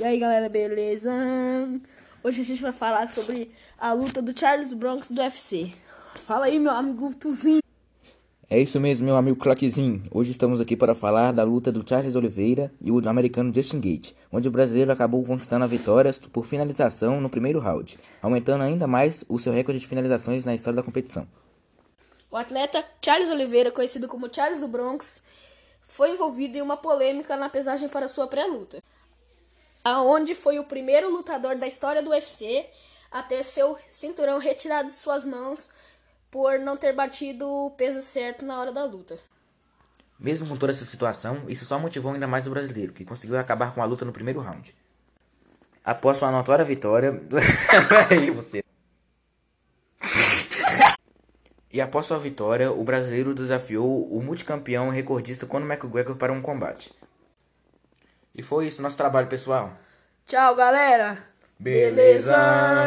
E aí galera, beleza? Hoje a gente vai falar sobre a luta do Charles Bronx do UFC. Fala aí, meu amigo Tuzinho. É isso mesmo, meu amigo Clockzinho. Hoje estamos aqui para falar da luta do Charles Oliveira e o americano Justin Gate, onde o brasileiro acabou conquistando a vitória por finalização no primeiro round, aumentando ainda mais o seu recorde de finalizações na história da competição. O atleta Charles Oliveira, conhecido como Charles do Bronx, foi envolvido em uma polêmica na pesagem para sua pré-luta, aonde foi o primeiro lutador da história do UFC a ter seu cinturão retirado de suas mãos por não ter batido o peso certo na hora da luta. Mesmo com toda essa situação, isso só motivou ainda mais o brasileiro, que conseguiu acabar com a luta no primeiro round. Após sua notória vitória. Aí você. e após sua vitória, o brasileiro desafiou o multicampeão recordista Conor McGregor para um combate. E foi isso nosso trabalho, pessoal. Tchau, galera. Beleza.